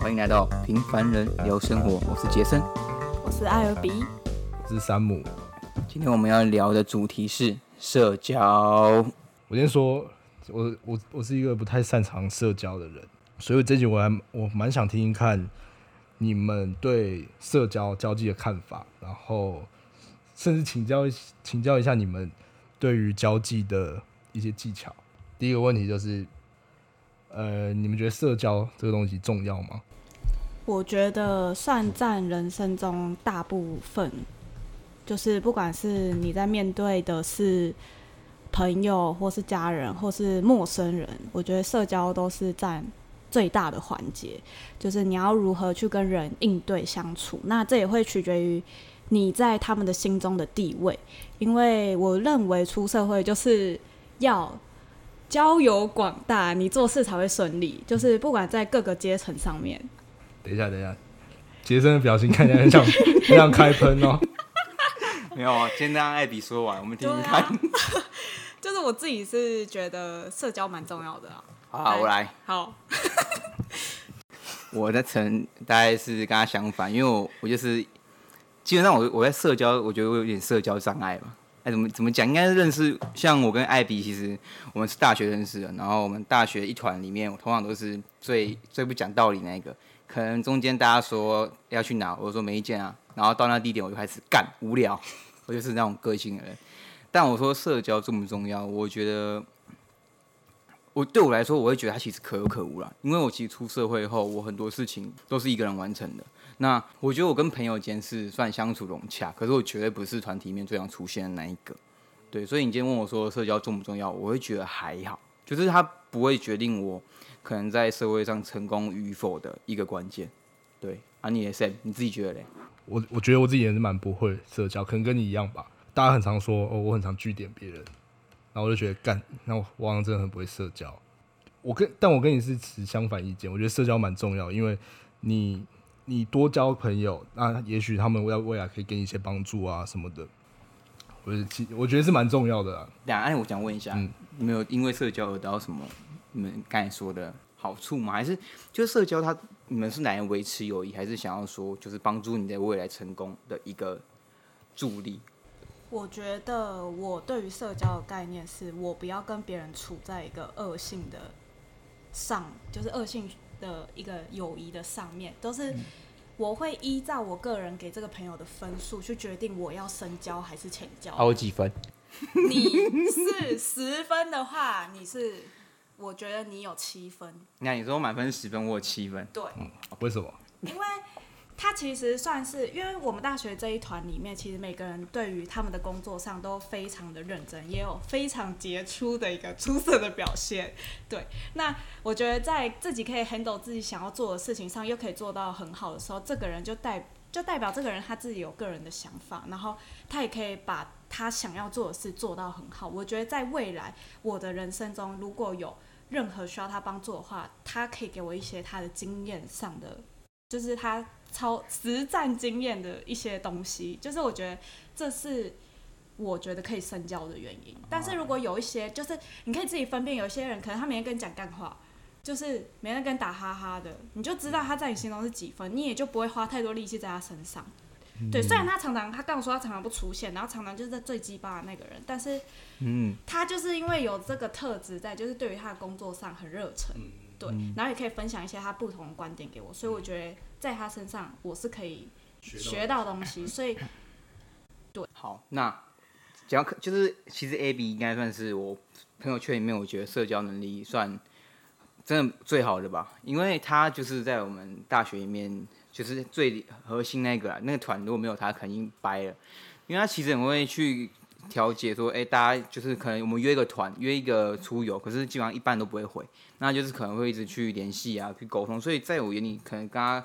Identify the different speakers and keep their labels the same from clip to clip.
Speaker 1: 欢迎来到平凡人聊生活，我是杰森，
Speaker 2: 我是艾尔比，
Speaker 3: 我是山姆。
Speaker 1: 今天我们要聊的主题是社交。
Speaker 3: 我先说，我我我是一个不太擅长社交的人，所以这集我还我蛮想听听看你们对社交交际的看法，然后甚至请教请教一下你们对于交际的一些技巧。第一个问题就是，呃，你们觉得社交这个东西重要吗？
Speaker 2: 我觉得算占人生中大部分，就是不管是你在面对的是朋友，或是家人，或是陌生人，我觉得社交都是占最大的环节。就是你要如何去跟人应对相处，那这也会取决于你在他们的心中的地位。因为我认为出社会就是要。交友广大，你做事才会顺利。就是不管在各个阶层上面。
Speaker 3: 等一下，等一下，杰森的表情看起来很像 很像开喷哦。
Speaker 1: 没有啊，先让艾比说完，我们听听看。啊、
Speaker 2: 就是我自己是觉得社交蛮重要的啊。
Speaker 1: 好，好，我来。
Speaker 2: 好。
Speaker 1: 我的层大概是跟他相反，因为我我就是基本上我我在社交，我觉得我有点社交障碍吧。怎么怎么讲？应该认识，像我跟艾比，其实我们是大学认识的。然后我们大学一团里面，我通常都是最最不讲道理那一个。可能中间大家说要去哪，我说没意见啊。然后到那地点，我就开始干无聊，我就是那种个性的人。但我说社交重不重要？我觉得，我对我来说，我会觉得它其实可有可无啦。因为我其实出社会后，我很多事情都是一个人完成的。那我觉得我跟朋友间是算相处融洽，可是我绝对不是团体里面最常出现的那一个。对，所以你今天问我说社交重不重要，我会觉得还好，就是它不会决定我可能在社会上成功与否的一个关键。对，啊，你也是，你自己觉得嘞？
Speaker 3: 我我觉得我自己也是蛮不会社交，可能跟你一样吧。大家很常说哦，我很常据点别人，然后我就觉得干，那我我好像真的很不会社交。我跟但我跟你是持相反意见，我觉得社交蛮重要，因为你。你多交朋友，那也许他们未未来可以给你一些帮助啊什么的，我其我觉得是蛮重要的啊。
Speaker 1: 两岸，我想问一下，嗯，你们有因为社交而得到什么？你们刚才说的好处吗？还是就是社交它，你们是来维持友谊，还是想要说就是帮助你在未来成功的一个助力？
Speaker 2: 我觉得我对于社交的概念是我不要跟别人处在一个恶性的上，就是恶性。的一个友谊的上面，都是我会依照我个人给这个朋友的分数去决定我要深交还是浅交。
Speaker 1: 我几分？
Speaker 2: 你是十分的话，你是我觉得你有七分。
Speaker 1: 那你说满分十分，我有七分。
Speaker 2: 对，
Speaker 3: 嗯，为什么？
Speaker 2: 因为。他其实算是，因为我们大学这一团里面，其实每个人对于他们的工作上都非常的认真，也有非常杰出的一个出色的表现。对，那我觉得在自己可以 handle 自己想要做的事情上，又可以做到很好的时候，这个人就代就代表这个人他自己有个人的想法，然后他也可以把他想要做的事做到很好。我觉得在未来我的人生中，如果有任何需要他帮助的话，他可以给我一些他的经验上的，就是他。超实战经验的一些东西，就是我觉得这是我觉得可以深交的原因。但是如果有一些，就是你可以自己分辨，有一些人可能他每天跟你讲干话，就是每天跟你打哈哈的，你就知道他在你心中是几分，你也就不会花太多力气在他身上。对，虽然他常常他跟我说他常常不出现，然后常常就是在最鸡巴的那个人，但是嗯，他就是因为有这个特质在，就是对于他的工作上很热忱。对，然后也可以分享一些他不同的观点给我，所以我觉得在他身上我是可以学到东西，所以 对。好，
Speaker 1: 那讲就是其实 Abby 应该算是我朋友圈里面，我觉得社交能力算真的最好的吧，因为他就是在我们大学里面就是最核心那个，啊那个团如果没有他，肯定掰了，因为他其实很会去。调解说，哎、大家就是可能我们约一个团，约一个出游，可是基本上一般都不会回，那就是可能会一直去联系啊，去沟通。所以在我眼里，可能跟他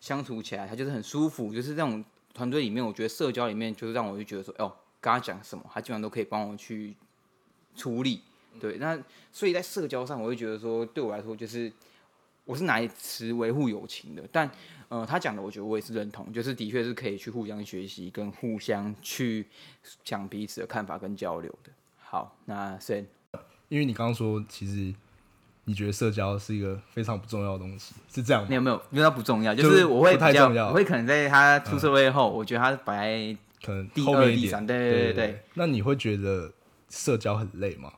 Speaker 1: 相处起来，他就是很舒服。就是这种团队里面，我觉得社交里面，就是让我就觉得说，哦，跟他讲什么，他基本上都可以帮我去处理。对，那所以在社交上，我会觉得说，对我来说，就是我是拿来持维护友情的，但。呃，他讲的，我觉得我也是认同，就是的确是可以去互相学习，跟互相去讲彼此的看法跟交流的。好，那先，
Speaker 3: 因为你刚刚说，其实你觉得社交是一个非常不重要的东西，是这样吗？
Speaker 1: 没有没有，因为它不重要，就是我会比较，我会可能在他出社会后，嗯、我觉得他摆在
Speaker 3: 可能
Speaker 1: 第二、第三，对对对对，对。
Speaker 3: 那你会觉得社交很累吗？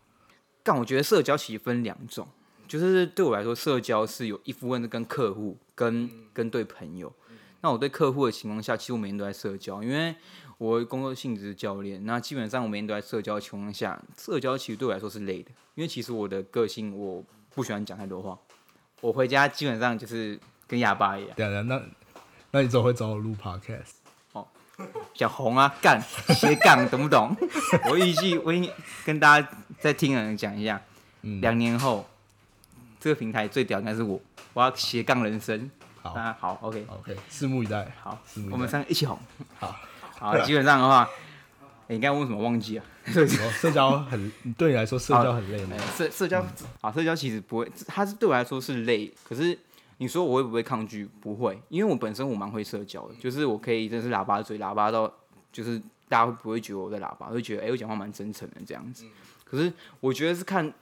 Speaker 1: 但我觉得社交其实分两种，就是对我来说，社交是有一部分是跟客户、跟、嗯、跟对朋友。那我对客户的情况下，其实我每天都在社交，因为我工作性质是教练，那基本上我每天都在社交的情况下，社交其实对我来说是累的，因为其实我的个性我。不喜欢讲太多话，我回家基本上就是跟哑巴一样。
Speaker 3: 对啊，那那你怎么会找我录 podcast？
Speaker 1: 哦，想红啊，干斜杠，懂不懂？我预计我应跟大家再听讲一下，两、嗯、年后这个平台最屌应该是我，我要斜杠人生。好，好，OK，OK，
Speaker 3: 拭目以待。
Speaker 1: 好，我们三个一起红。
Speaker 3: 好，
Speaker 1: 好，基本上的话。欸、你刚刚问什么？忘记啊。
Speaker 3: 社交很对你来说，社交很累吗？
Speaker 1: 社社交啊，社交其实不会，它是对我来说是累。可是你说我会不会抗拒？不会，因为我本身我蛮会社交的，就是我可以真是喇叭嘴，喇叭到就是大家会不会觉得我在喇叭，会觉得哎、欸，我讲话蛮真诚的这样子。可是我觉得是看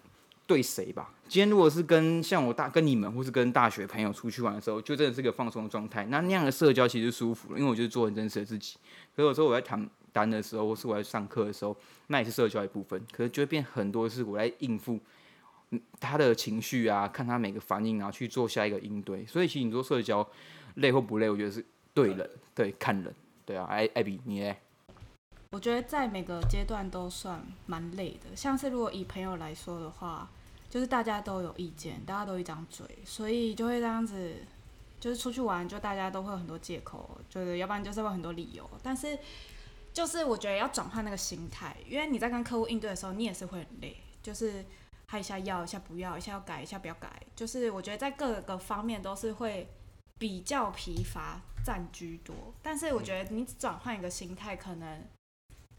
Speaker 1: 对谁吧。今天如果是跟像我大跟你们，或是跟大学朋友出去玩的时候，就真的是个放松的状态。那那样的社交其实舒服了，因为我就是做很真实的自己。可是有时候我在谈。单的时候，或是我在上课的时候，那也是社交一部分。可是就会变很多是我来应付他的情绪啊，看他每个反应，然后去做下一个应对。所以其实你说社交累或不累，我觉得是对人，对看人，对啊。艾艾比，你呢？
Speaker 2: 我觉得在每个阶段都算蛮累的。像是如果以朋友来说的话，就是大家都有意见，大家都一张嘴，所以就会这样子，就是出去玩，就大家都会有很多借口，就是要不然就是会很多理由，但是。就是我觉得要转换那个心态，因为你在跟客户应对的时候，你也是会很累，就是他一下要，一下不要，一下要改，一下不要改。就是我觉得在各个方面都是会比较疲乏占居多。但是我觉得你转换一个心态，可能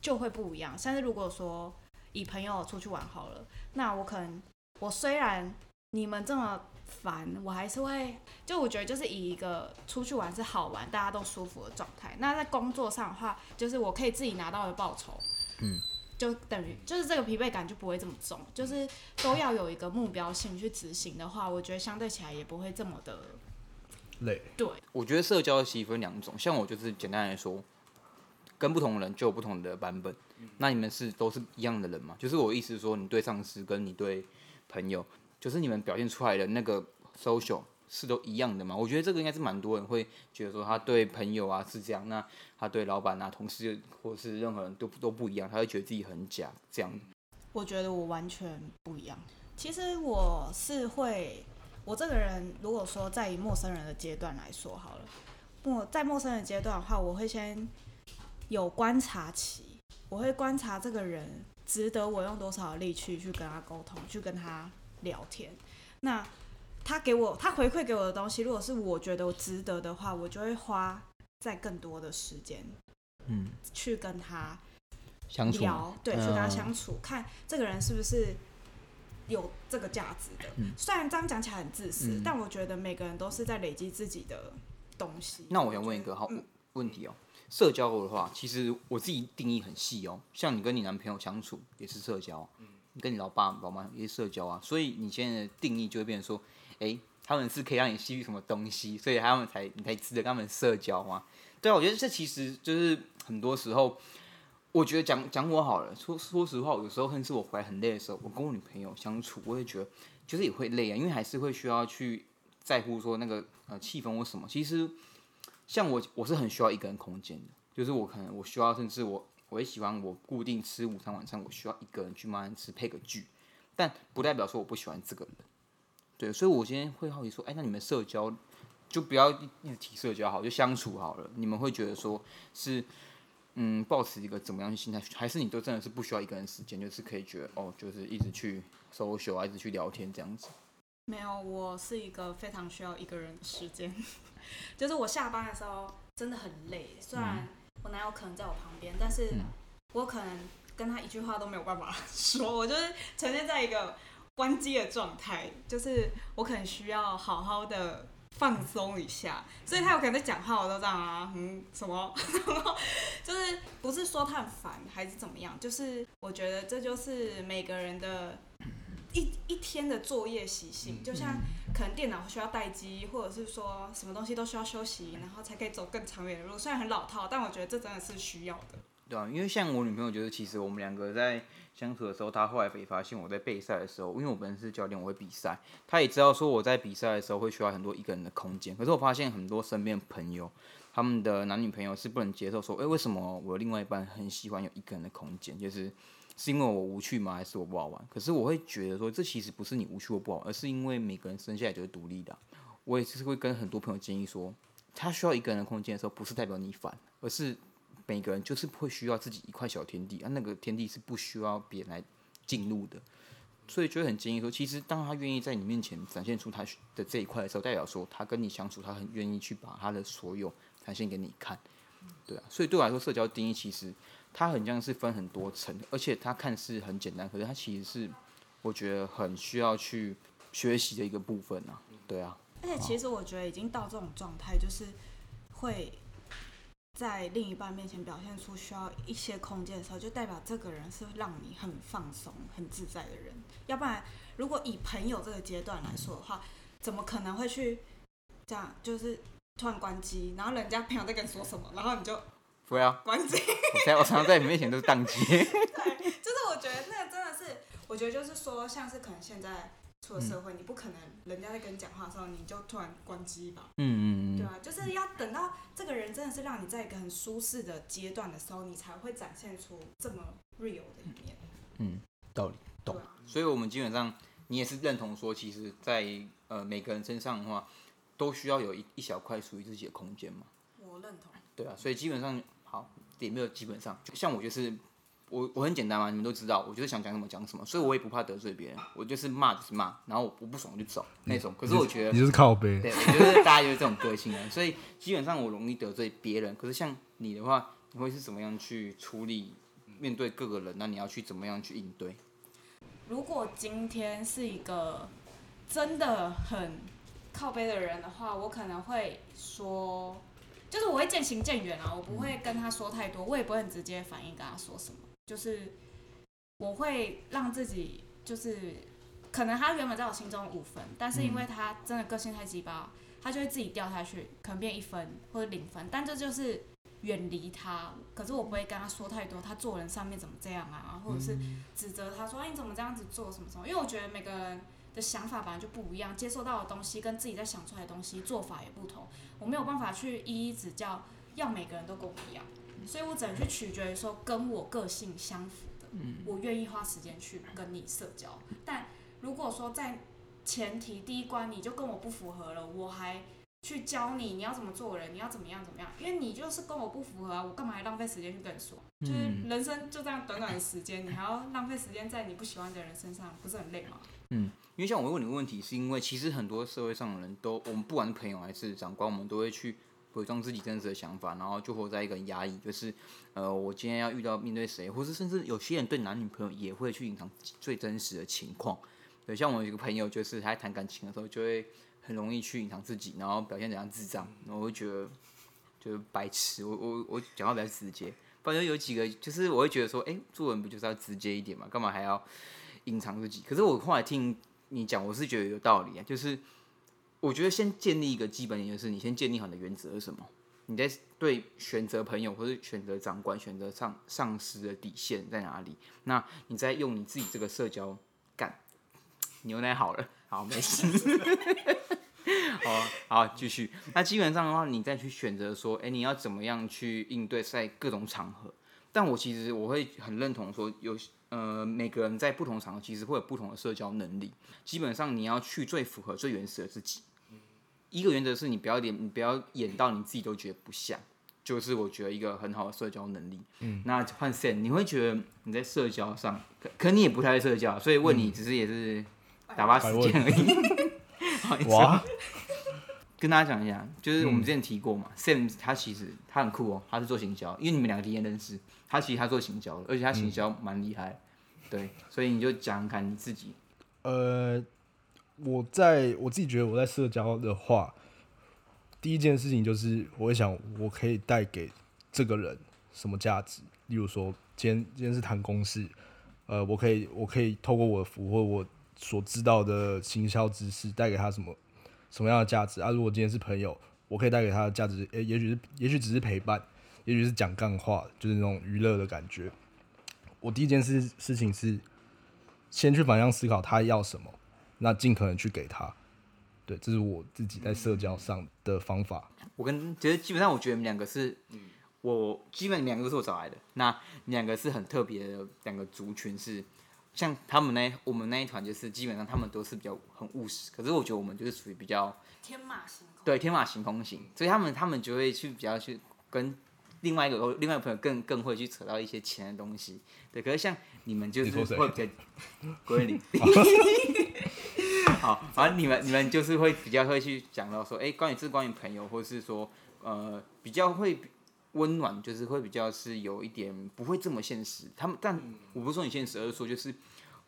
Speaker 2: 就会不一样。但是如果说以朋友出去玩好了，那我可能我虽然你们这么。烦，我还是会，就我觉得就是以一个出去玩是好玩，大家都舒服的状态。那在工作上的话，就是我可以自己拿到的报酬，嗯，就等于就是这个疲惫感就不会这么重，就是都要有一个目标性去执行的话，我觉得相对起来也不会这么的
Speaker 3: 累。
Speaker 2: 对，
Speaker 1: 我觉得社交其实分两种，像我就是简单来说，跟不同的人就有不同的版本。那你们是都是一样的人吗？就是我意思是说，你对上司跟你对朋友。就是你们表现出来的那个 social 是都一样的吗？我觉得这个应该是蛮多人会觉得说，他对朋友啊是这样，那他对老板啊、同事或是任何人都都不一样，他会觉得自己很假这样。
Speaker 2: 我觉得我完全不一样。其实我是会，我这个人如果说在陌生人的阶段来说好了，陌在陌生人的阶段的话，我会先有观察期，我会观察这个人值得我用多少力气去跟他沟通，去跟他。聊天，那他给我他回馈给我的东西，如果是我觉得我值得的话，我就会花在更多的时间，嗯，去跟他
Speaker 1: 相处，
Speaker 2: 对，去跟他相处，嗯、看这个人是不是有这个价值的。嗯、虽然这样讲起来很自私，嗯、但我觉得每个人都是在累积自己的东西。
Speaker 1: 那我想问一个好问题哦，嗯、社交的话，其实我自己定义很细哦，像你跟你男朋友相处也是社交。嗯跟你老爸老妈也是社交啊，所以你现在的定义就会变成说，哎、欸，他们是可以让你吸取什么东西，所以他们才你才值得跟他们社交吗？对啊，我觉得这其实就是很多时候，我觉得讲讲我好了，说说实话，有时候甚至我回来很累的时候，我跟我女朋友相处，我也觉得就是也会累啊，因为还是会需要去在乎说那个呃气氛或什么。其实像我，我是很需要一个人空间的，就是我可能我需要甚至我。我也喜欢我固定吃午餐晚餐，我需要一个人去慢慢吃配个剧，但不代表说我不喜欢这个人。对，所以我今天会好奇说，哎，那你们社交就不要一直提社交好，就相处好了。你们会觉得说是嗯，抱持一个怎么样的心态，还是你都真的是不需要一个人时间，就是可以觉得哦，就是一直去 social，一直去聊天这样子？
Speaker 2: 没有，我是一个非常需要一个人的时间，就是我下班的时候真的很累，虽然、嗯。我男友可能在我旁边，但是我可能跟他一句话都没有办法 说，我就是呈现在一个关机的状态，就是我可能需要好好的放松一下，所以他有可能在讲话，我都这样啊，嗯，什么，就是不是说他很烦还是怎么样，就是我觉得这就是每个人的。一一天的作业习性，就像可能电脑需要待机，或者是说什么东西都需要休息，然后才可以走更长远的路。虽然很老套，但我觉得这真的是需要的。
Speaker 1: 对啊，因为像我女朋友，觉得其实我们两个在相处的时候，她后来也发现我在备赛的时候，因为我本身是教练，我会比赛，她也知道说我在比赛的时候会需要很多一个人的空间。可是我发现很多身边的朋友，他们的男女朋友是不能接受说，哎，为什么我另外一半很喜欢有一个人的空间？就是是因为我无趣吗？还是我不好玩？可是我会觉得说，这其实不是你无趣或不好玩，而是因为每个人生下来就是独立的。我也是会跟很多朋友建议说，他需要一个人的空间的时候，不是代表你烦，而是。每个人就是会需要自己一块小天地啊，那个天地是不需要别人来进入的，所以就会很建议说，其实当他愿意在你面前展现出他的这一块的时候，代表说他跟你相处，他很愿意去把他的所有展现给你看，对啊，所以对我来说，社交定义其实它很像是分很多层，而且它看似很简单，可是它其实是我觉得很需要去学习的一个部分啊，对啊，
Speaker 2: 而且其实我觉得已经到这种状态，就是会。在另一半面前表现出需要一些空间的时候，就代表这个人是让你很放松、很自在的人。要不然，如果以朋友这个阶段来说的话，怎么可能会去这样？就是突然关机，然后人家朋友在跟你说什么，然后你就
Speaker 1: 不要
Speaker 2: 关机。
Speaker 1: 我常常在你面前都是宕机。
Speaker 2: 对，就是我觉得那个真的是，我觉得就是说，像是可能现在。出了社会，你不可能人家在跟你讲话的时候，你就突然关机吧？
Speaker 1: 嗯嗯嗯，
Speaker 2: 对啊，就是要等到这个人真的是让你在一个很舒适的阶段的时候，你才会展现出这么 real 的一面。
Speaker 1: 嗯，道理懂。啊、所以，我们基本上，你也是认同说，其实在，在呃每个人身上的话，都需要有一一小块属于自己的空间嘛。
Speaker 2: 我认同。
Speaker 1: 对啊，所以基本上，好，也没有基本上，像我就是。我我很简单嘛，你们都知道，我就是想讲什么讲什么，所以我也不怕得罪别人，我就是骂就是骂，然后我不爽就走那种。可是我觉得
Speaker 3: 你就是靠背，
Speaker 1: 对，我觉得大家就是这种个性啊，所以基本上我容易得罪别人。可是像你的话，你会是怎么样去处理面对各个人？那你要去怎么样去应对？
Speaker 2: 如果今天是一个真的很靠背的人的话，我可能会说，就是我会渐行渐远啊，我不会跟他说太多，我也不会很直接反应跟他说什么。就是我会让自己，就是可能他原本在我心中五分，但是因为他真的个性太鸡巴，他就会自己掉下去，可能变一分或者零分。但这就是远离他。可是我不会跟他说太多，他做人上面怎么这样啊，或者是指责他说，哎，你怎么这样子做什么什么？因为我觉得每个人的想法本来就不一样，接受到的东西跟自己在想出来的东西做法也不同，我没有办法去一一指教，要每个人都跟我一样。所以我只能去取决于说跟我个性相符的，我愿意花时间去跟你社交。但如果说在前提第一关你就跟我不符合了，我还去教你你要怎么做人，你要怎么样怎么样，因为你就是跟我不符合啊，我干嘛还浪费时间去跟你说？就是人生就这样短短的时间，你还要浪费时间在你不喜欢的人身上，不是很累吗？
Speaker 1: 嗯，因为像我问你个问题，是因为其实很多社会上的人都，我们不管是朋友还是长官，我们都会去。伪装自己真实的想法，然后就活在一个压抑，就是，呃，我今天要遇到面对谁，或是甚至有些人对男女朋友也会去隐藏最真实的情况。对，像我有一个朋友，就是他在谈感情的时候，就会很容易去隐藏自己，然后表现怎样智障，然后我会觉得就是白痴。我我我讲话比较直接，反正有几个，就是我会觉得说，哎，做人不就是要直接一点嘛？干嘛还要隐藏自己？可是我后来听你讲，我是觉得有道理啊，就是。我觉得先建立一个基本点，就是你先建立好你的原则是什么？你在对选择朋友或是选择长官、选择上上司的底线在哪里？那你再用你自己这个社交干牛奶好了，好没事，好好继续。那基本上的话，你再去选择说，哎，你要怎么样去应对在各种场合？但我其实我会很认同说有。呃，每个人在不同场合其实会有不同的社交能力。基本上你要去最符合、最原始的自己。一个原则是你不要演，你不要演到你自己都觉得不像，就是我觉得一个很好的社交能力。嗯，那换 Sam，你会觉得你在社交上，可可你也不太会社交，所以问你只是也是打发时间而已。哇，跟大家讲一下，就是我们之前提过嘛，嗯，Sam 他其实他很酷哦，他是做行销，因为你们两个第一天认识。他其实他做行销的，而且他行销蛮厉害，嗯，对，所以你就讲看你自己。呃，
Speaker 3: 我在我自己觉得我在社交的话，第一件事情就是我会想我可以带给这个人什么价值。例如说，今天今天是谈公事，呃，我可以我可以透过我的服务或我所知道的行销知识带给他什么什么样的价值啊？如果今天是朋友，我可以带给他的价值，诶、欸，也许是也许只是陪伴，也许是讲干话，就是那种娱乐的感觉。我第一件事事情是先去反向思考他要什么，那尽可能去给他。对，这是我自己在社交上的方法。
Speaker 1: 我跟其实基本上，我觉得你们两个是，我基本两个都是我找来的。那两个是很特别的两个族群是。像他们那我们那一团就是基本上他们都是比较很务实，可是我觉得我们就是属于比较
Speaker 2: 天马行空，
Speaker 1: 对天马行空型，所以他们他们就会去比较去跟另外一个另外一个朋友更更会去扯到一些钱的东西，对。可是像你们就是会比较归零，好，反正你们你们就是会比较会去讲到说，哎、欸，关于是关于朋友，或是说呃比较会。温暖就是会比较是有一点不会这么现实，他们但我不是说你现实，而是说就是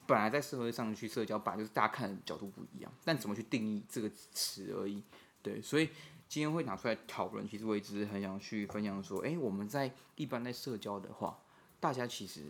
Speaker 1: 本来在社会上去社交，本来就是大家看的角度不一样，但怎么去定义这个词而已。对，所以今天会拿出来讨论，其实我一直很想去分享说，哎，我们在一般在社交的话，大家其实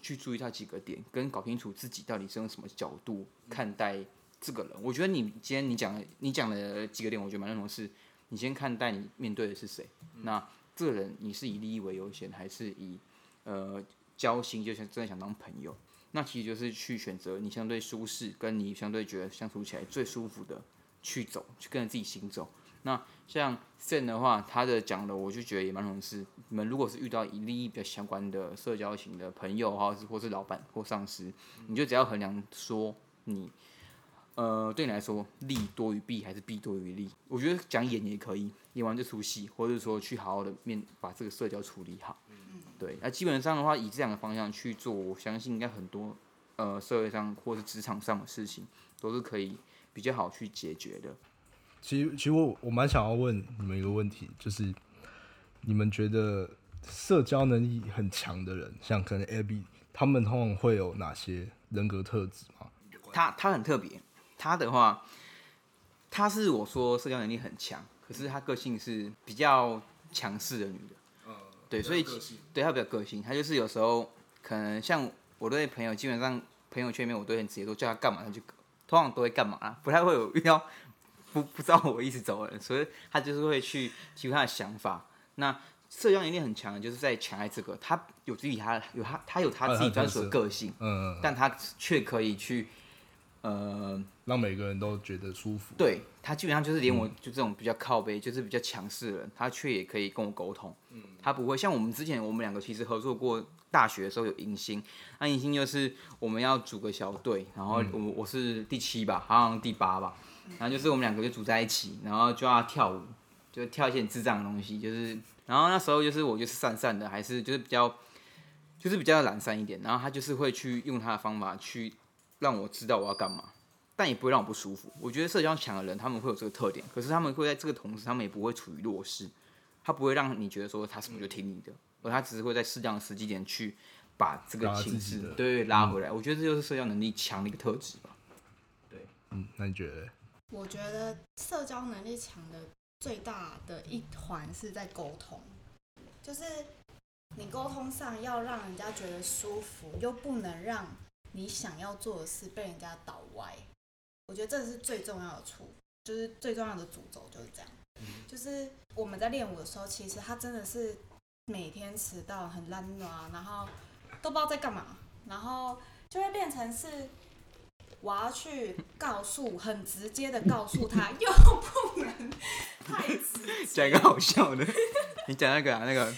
Speaker 1: 去注意到几个点，跟搞清楚自己到底是用什么角度看待这个人。我觉得你今天你讲的你讲的几个点，我觉得蛮认同，是你先看待你面对的是谁，那。这人你是以利益为优先，还是以呃交心，就像真的想当朋友？那其实就是去选择你相对舒适，跟你相对觉得相处起来最舒服的去走，去跟着自己行走。那像 Sam 的话，他的讲的，我就觉得也蛮容易是，你们如果是遇到以利益比较相关的社交型的朋友，或是或是老板或上司，你就只要衡量说你。呃，对你来说，利多于弊还是弊多于利？我觉得讲演也可以，演完这出戏，或者说去好好的面把这个社交处理好。对，那基本上的话，以这两个方向去做，我相信应该很多呃社会上或是职场上的事情都是可以比较好去解决的。
Speaker 3: 其实，其实我我蛮想要问你们一个问题，就是你们觉得社交能力很强的人，像可能 Abby，他们通常会有哪些人格特质吗？
Speaker 1: 他他很特别。他的话，他是我说社交能力很强，可是他个性是比较强势的女的。嗯，对，所以对他比较个性，他就是有时候可能像我对朋友，基本上朋友圈里面我都很直接说叫他干嘛他就，通常都会干嘛啊，不太会有遇到不不知道我意思走的人，所以他就是会去提出他的想法。那社交能力很强的，就是在强在这个，他有自己他有他他有他自己专属的个性，嗯，但他却可以去。呃，
Speaker 3: 让每个人都觉得舒服。
Speaker 1: 对，他基本上就是连我就这种比较靠背，嗯、就是比较强势的人，他却也可以跟我沟通。嗯，他不会像我们之前我们两个其实合作过，大学的时候有迎新，那迎新就是我们要组个小队，然后我我是第七吧，好像第八吧，然后就是我们两个就组在一起，然后就要跳舞，就跳一些智障的东西，就是，然后那时候就是我就是散散的，还是就是比较，就是比较懒散一点，然后他就是会去用他的方法去。让我知道我要干嘛，但也不会让我不舒服。我觉得社交强的人他们会有这个特点，可是他们会在这个同时，他们也不会处于弱势，他不会让你觉得说他什么就听你的，而他只是会在适当的时机点去把这个情绪对，拉回来。我觉得这就是社交能力强的一个特质吧。对，
Speaker 3: 嗯，那你觉得？
Speaker 2: 我觉得社交能力强的最大的一环是在沟通，就是你沟通上要让人家觉得舒服，又不能让。你想要做的事被人家倒歪，我觉得这是最重要的处，就是最重要的主轴就是这样。就是我们在练舞的时候，其实他真的是每天迟到，很懒惰，然后都不知道在干嘛，然后就会变成是我要去告诉，很直接的告诉他，又不能太直接。
Speaker 1: 讲一个好笑的，你讲那个啊，那个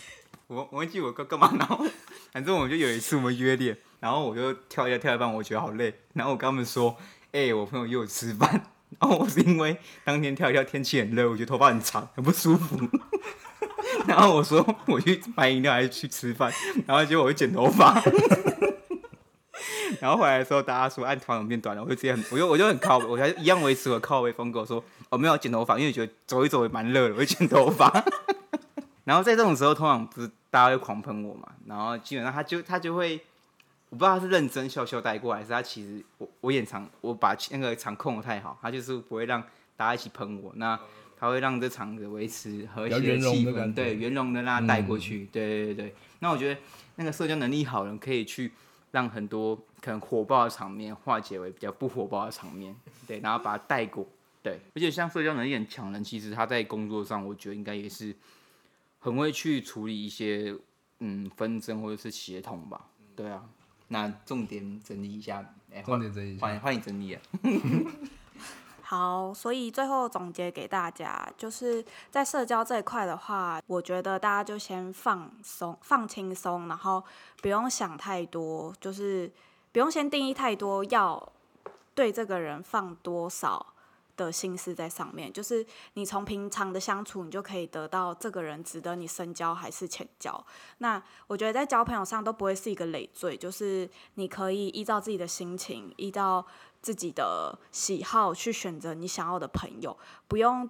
Speaker 1: 我我忘记我干干嘛，然后反正我们就有一次我们约练。然后我就跳一下跳一半，我觉得好累。然后我跟他们说：“哎、我朋友约我吃饭。”然后我是因为当天跳一跳，天气很热，我觉得头发很长，很不舒服。然后我说：“我去买饮料还是去吃饭？” 然后结果我去剪头发。然后回来的时候，大家说：“哎，头发变短了？”我就直接很，我就我就很靠，我还一样维持我靠位风格，说：“我、哦、没有剪头发，因为觉得走一走也蛮热的，我就剪头发。”然后在这种时候，通常不是大家会狂喷我嘛？然后基本上他就他就会。我不知道他是认真笑笑带过，还是他其实我我演场我把那个场控的太好，他就是不会让大家一起喷我，那他会让这场子维持和谐的气氛，对，圆融的让他带过去，嗯、对对对对。那我觉得那个社交能力好的人可以去让很多可能火爆的场面化解为比较不火爆的场面，对，然后把它带过，对。而且像社交能力很强的人，其实他在工作上，我觉得应该也是很会去处理一些嗯纷争或者是协同吧，对啊。那重点整理一下，欸、
Speaker 3: 重点整理一下，
Speaker 1: 欢迎欢迎整理啊。
Speaker 2: 好，所以最后总结给大家，就是在社交这一块的话，我觉得大家就先放松、放轻松，然后不用想太多，就是不用先定义太多，要对这个人放多少的心思在上面。就是你从平常的相处，你就可以得到这个人值得你深交还是浅交。那我觉得在交朋友上都不会是一个累赘，就是你可以依照自己的心情，依照。自己的喜好去选择你想要的朋友，不用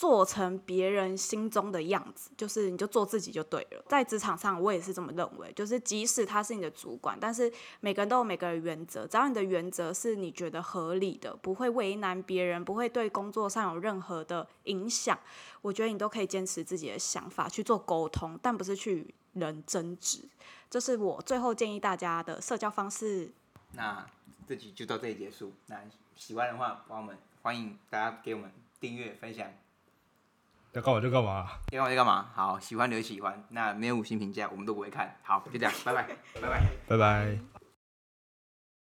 Speaker 2: 做成别人心中的样子，就是你就做自己就对了。在职场上，我也是这么认为，就是即使他是你的主管，但是每个人都有每个人原则，只要你的原则是你觉得合理的，不会为难别人，不会对工作上有任何的影响，我觉得你都可以坚持自己的想法去做沟通，但不是去人争执。这是我最后建议大家的社交方式。
Speaker 1: 那。这集就到这里结束。那喜欢的话，帮我们欢迎大家给我们订阅、分享。
Speaker 3: 要干嘛就干嘛，
Speaker 1: 要干嘛就干嘛。好，喜欢留喜欢。那没有五星评价，我们都不会看。好，就这样，拜拜，拜拜，
Speaker 3: 拜拜。